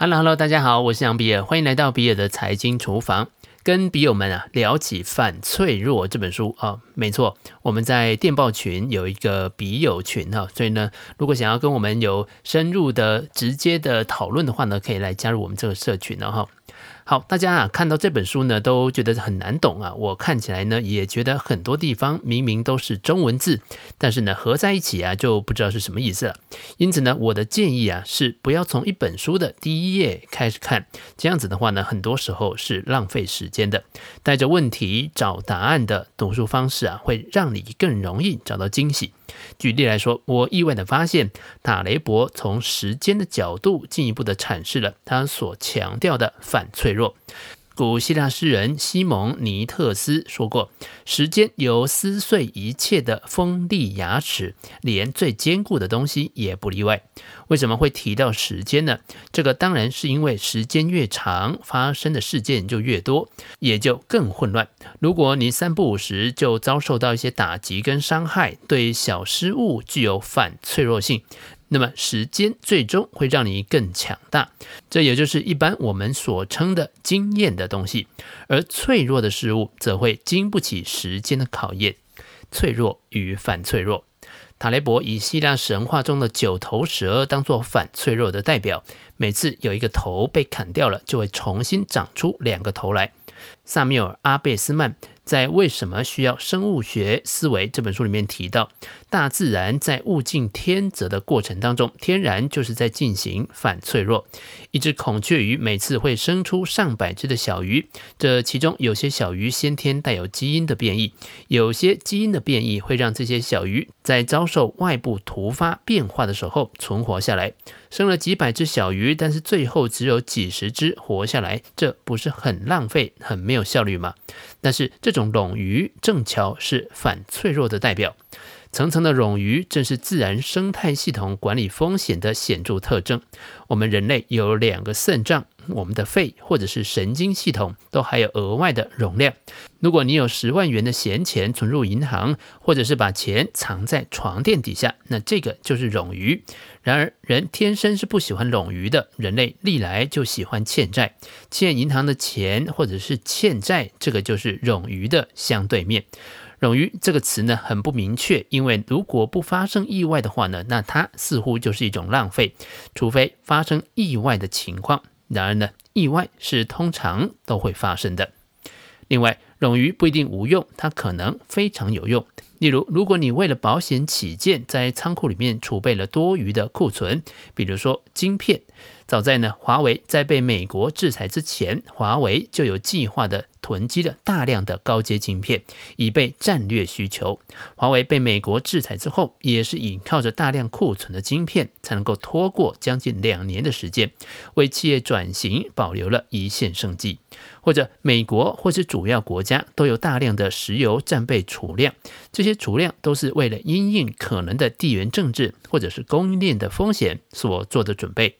Hello，Hello，大家好，我是杨比尔，欢迎来到比尔的财经厨房，跟笔友们啊聊起《反脆弱》这本书啊，没错，我们在电报群有一个笔友群哈，所以呢，如果想要跟我们有深入的、直接的讨论的话呢，可以来加入我们这个社群了哈。好，大家啊看到这本书呢，都觉得很难懂啊。我看起来呢，也觉得很多地方明明都是中文字，但是呢合在一起啊，就不知道是什么意思了。因此呢，我的建议啊是不要从一本书的第一页开始看，这样子的话呢，很多时候是浪费时间的。带着问题找答案的读书方式啊，会让你更容易找到惊喜。举例来说，我意外地发现，塔雷伯从时间的角度进一步地阐释了他所强调的反脆弱。古希腊诗人西蒙尼特斯说过：“时间有撕碎一切的锋利牙齿，连最坚固的东西也不例外。”为什么会提到时间呢？这个当然是因为时间越长，发生的事件就越多，也就更混乱。如果你三不五时就遭受到一些打击跟伤害，对小失误具有反脆弱性。那么时间最终会让你更强大，这也就是一般我们所称的经验的东西。而脆弱的事物则会经不起时间的考验。脆弱与反脆弱，塔雷伯以希腊神话中的九头蛇当作反脆弱的代表。每次有一个头被砍掉了，就会重新长出两个头来。萨缪尔·阿贝斯曼。在《为什么需要生物学思维》这本书里面提到，大自然在物竞天择的过程当中，天然就是在进行反脆弱。一只孔雀鱼每次会生出上百只的小鱼，这其中有些小鱼先天带有基因的变异，有些基因的变异会让这些小鱼在遭受外部突发变化的时候存活下来。生了几百只小鱼，但是最后只有几十只活下来，这不是很浪费、很没有效率吗？但是这种冗余正巧是反脆弱的代表。层层的冗余正是自然生态系统管理风险的显著特征。我们人类有两个肾脏。我们的肺或者是神经系统都还有额外的容量。如果你有十万元的闲钱存入银行，或者是把钱藏在床垫底下，那这个就是冗余。然而，人天生是不喜欢冗余的，人类历来就喜欢欠债，欠银行的钱或者是欠债，这个就是冗余的相对面。冗余这个词呢，很不明确，因为如果不发生意外的话呢，那它似乎就是一种浪费，除非发生意外的情况。然而呢，意外是通常都会发生的。另外，冗余不一定无用，它可能非常有用。例如，如果你为了保险起见，在仓库里面储备了多余的库存，比如说晶片。早在呢，华为在被美国制裁之前，华为就有计划的囤积了大量的高阶晶片，以备战略需求。华为被美国制裁之后，也是依靠着大量库存的晶片，才能够拖过将近两年的时间，为企业转型保留了一线生机。或者美国或是主要国家都有大量的石油战备储量，这些些储量都是为了因应可能的地缘政治或者是供应链的风险所做的准备。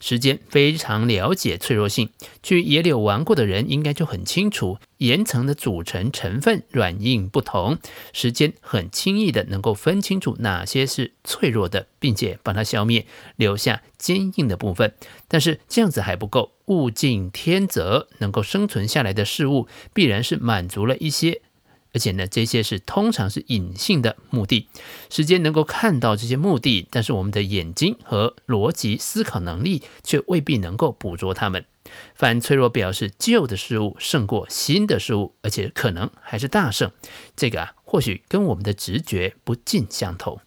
时间非常了解脆弱性，去野柳玩过的人应该就很清楚，岩层的组成成分软硬不同，时间很轻易的能够分清楚哪些是脆弱的，并且把它消灭，留下坚硬的部分。但是这样子还不够，物竞天择，能够生存下来的事物，必然是满足了一些。而且呢，这些是通常是隐性的目的，时间能够看到这些目的，但是我们的眼睛和逻辑思考能力却未必能够捕捉它们。反脆弱表示旧的事物胜过新的事物，而且可能还是大胜。这个啊，或许跟我们的直觉不尽相同。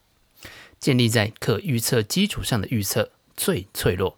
建立在可预测基础上的预测最脆弱。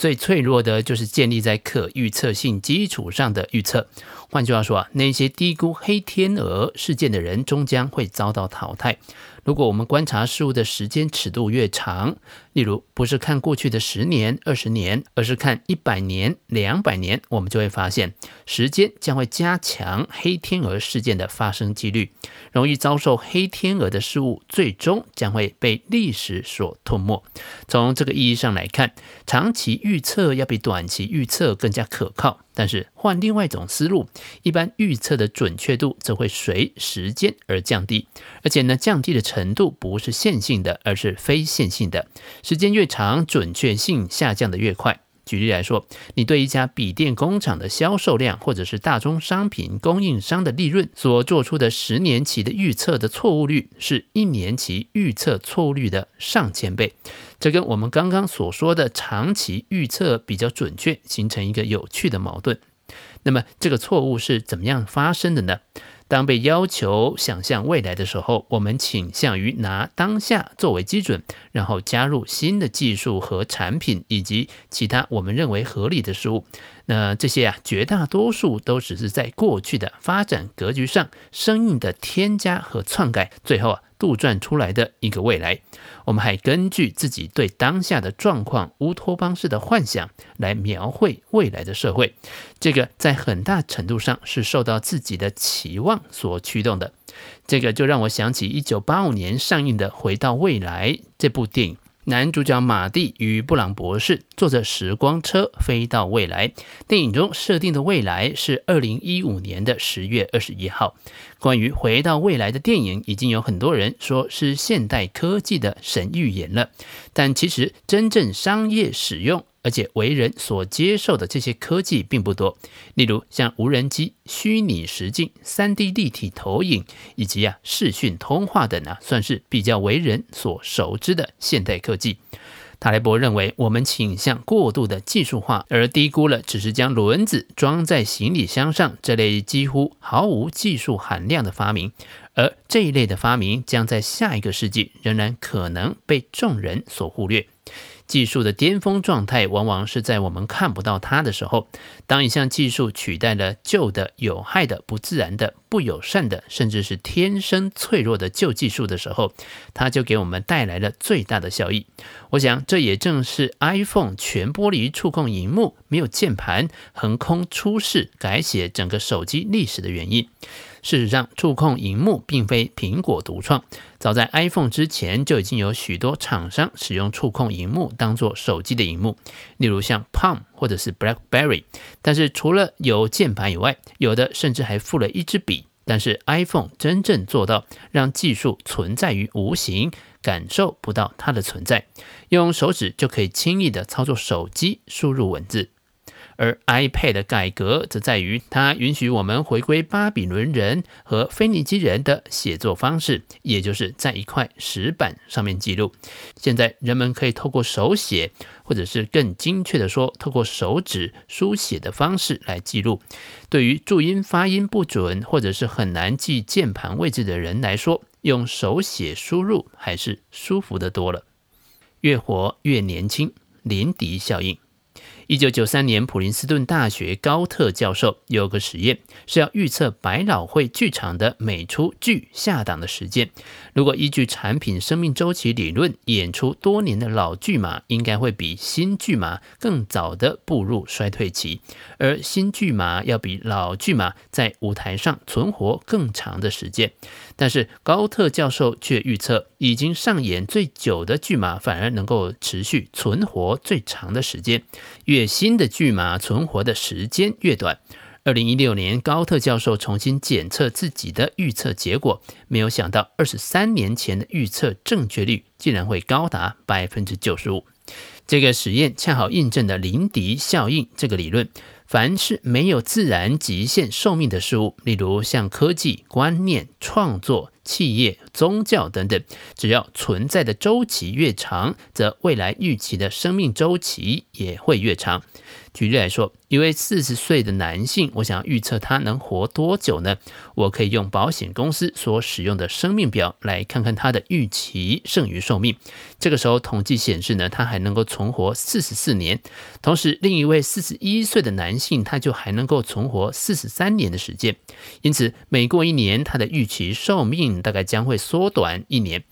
最脆弱的就是建立在可预测性基础上的预测。换句话说啊，那些低估黑天鹅事件的人终将会遭到淘汰。如果我们观察事物的时间尺度越长，例如不是看过去的十年、二十年，而是看一百年、两百年，我们就会发现，时间将会加强黑天鹅事件的发生几率。容易遭受黑天鹅的事物，最终将会被历史所吞没。从这个意义上来看，长期预预测要比短期预测更加可靠。但是换另外一种思路，一般预测的准确度则会随时间而降低，而且呢，降低的程度不是线性的，而是非线性的。时间越长，准确性下降的越快。举例来说，你对一家笔电工厂的销售量，或者是大宗商品供应商的利润所做出的十年期的预测的错误率，是一年期预测错误率的上千倍。这跟我们刚刚所说的长期预测比较准确，形成一个有趣的矛盾。那么，这个错误是怎么样发生的呢？当被要求想象未来的时候，我们倾向于拿当下作为基准，然后加入新的技术和产品以及其他我们认为合理的事物。那这些啊，绝大多数都只是在过去的发展格局上生硬的添加和篡改，最后啊，杜撰出来的一个未来。我们还根据自己对当下的状况乌托邦式的幻想来描绘未来的社会，这个在很大程度上是受到自己的期望所驱动的。这个就让我想起一九八五年上映的《回到未来》这部电影。男主角马蒂与布朗博士坐着时光车飞到未来。电影中设定的未来是二零一五年的十月二十一号。关于回到未来的电影，已经有很多人说是现代科技的神预言了，但其实真正商业使用，而且为人所接受的这些科技并不多，例如像无人机、虚拟实境、三 D 立体投影以及啊视讯通话等啊，算是比较为人所熟知的现代科技。塔雷伯认为，我们倾向过度的技术化，而低估了只是将轮子装在行李箱上这类几乎毫无技术含量的发明，而这一类的发明将在下一个世纪仍然可能被众人所忽略。技术的巅峰状态，往往是在我们看不到它的时候。当一项技术取代了旧的、有害的、不自然的、不友善的，甚至是天生脆弱的旧技术的时候，它就给我们带来了最大的效益。我想，这也正是 iPhone 全玻璃触控荧幕、没有键盘、横空出世、改写整个手机历史的原因。事实上，触控荧幕并非苹果独创。早在 iPhone 之前，就已经有许多厂商使用触控荧幕当做手机的荧幕，例如像 Palm 或者是 BlackBerry。但是，除了有键盘以外，有的甚至还附了一支笔。但是 iPhone 真正做到让技术存在于无形，感受不到它的存在，用手指就可以轻易地操作手机，输入文字。而 iPad 的改革则在于，它允许我们回归巴比伦人和腓尼基人的写作方式，也就是在一块石板上面记录。现在人们可以透过手写，或者是更精确地说，透过手指书写的方式来记录。对于注音发音不准，或者是很难记键盘位置的人来说，用手写输入还是舒服得多了。越活越年轻，林迪效应。一九九三年，普林斯顿大学高特教授有个实验，是要预测百老汇剧场的每出剧下档的时间。如果依据产品生命周期理论，演出多年的老剧码应该会比新剧码更早的步入衰退期，而新剧码要比老剧码在舞台上存活更长的时间。但是高特教授却预测，已经上演最久的剧码反而能够持续存活最长的时间。越新的巨马存活的时间越短。二零一六年，高特教授重新检测自己的预测结果，没有想到二十三年前的预测正确率竟然会高达百分之九十五。这个实验恰好印证了林迪效应这个理论。凡是没有自然极限寿命的事物，例如像科技、观念、创作、企业、宗教等等，只要存在的周期越长，则未来预期的生命周期也会越长。举例来说，一位四十岁的男性，我想要预测他能活多久呢？我可以用保险公司所使用的生命表来看看他的预期剩余寿命。这个时候统计显示呢，他还能够存活四十四年。同时，另一位四十一岁的男性，他就还能够存活四十三年的时间。因此，每过一年，他的预期寿命大概将会缩短一年。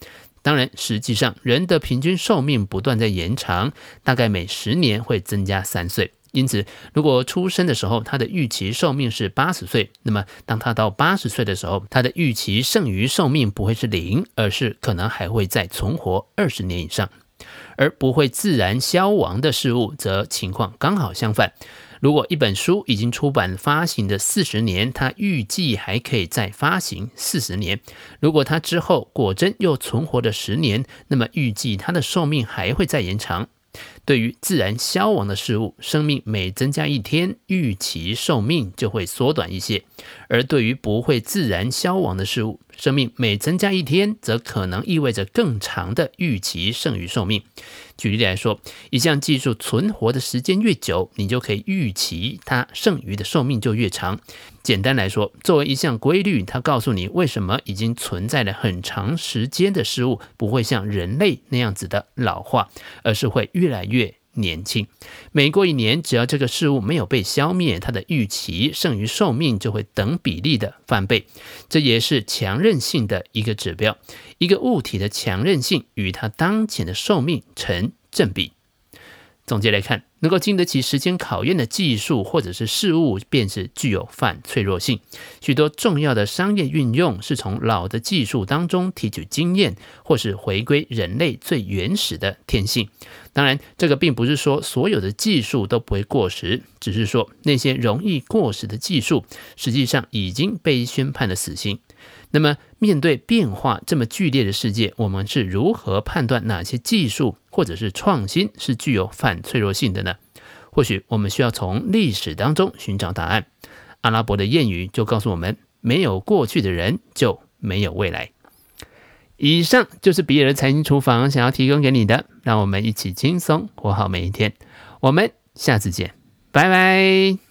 当然，实际上人的平均寿命不断在延长，大概每十年会增加三岁。因此，如果出生的时候他的预期寿命是八十岁，那么当他到八十岁的时候，他的预期剩余寿命不会是零，而是可能还会再存活二十年以上。而不会自然消亡的事物，则情况刚好相反。如果一本书已经出版发行的四十年，它预计还可以再发行四十年。如果它之后果真又存活了十年，那么预计它的寿命还会再延长。对于自然消亡的事物，生命每增加一天，预期寿命就会缩短一些；而对于不会自然消亡的事物，生命每增加一天，则可能意味着更长的预期剩余寿命。举例来说，一项技术存活的时间越久，你就可以预期它剩余的寿命就越长。简单来说，作为一项规律，它告诉你为什么已经存在了很长时间的事物不会像人类那样子的老化，而是会越来越年轻。每过一年，只要这个事物没有被消灭，它的预期剩余寿命就会等比例的翻倍。这也是强韧性的一个指标。一个物体的强韧性与它当前的寿命成正比。总结来看，能够经得起时间考验的技术或者是事物，便是具有反脆弱性。许多重要的商业运用是从老的技术当中提取经验，或是回归人类最原始的天性。当然，这个并不是说所有的技术都不会过时，只是说那些容易过时的技术，实际上已经被宣判了死刑。那么，面对变化这么剧烈的世界，我们是如何判断哪些技术或者是创新是具有反脆弱性的呢？或许我们需要从历史当中寻找答案。阿拉伯的谚语就告诉我们：没有过去的人，就没有未来。以上就是比尔的财经厨房想要提供给你的，让我们一起轻松活好每一天。我们下次见，拜拜。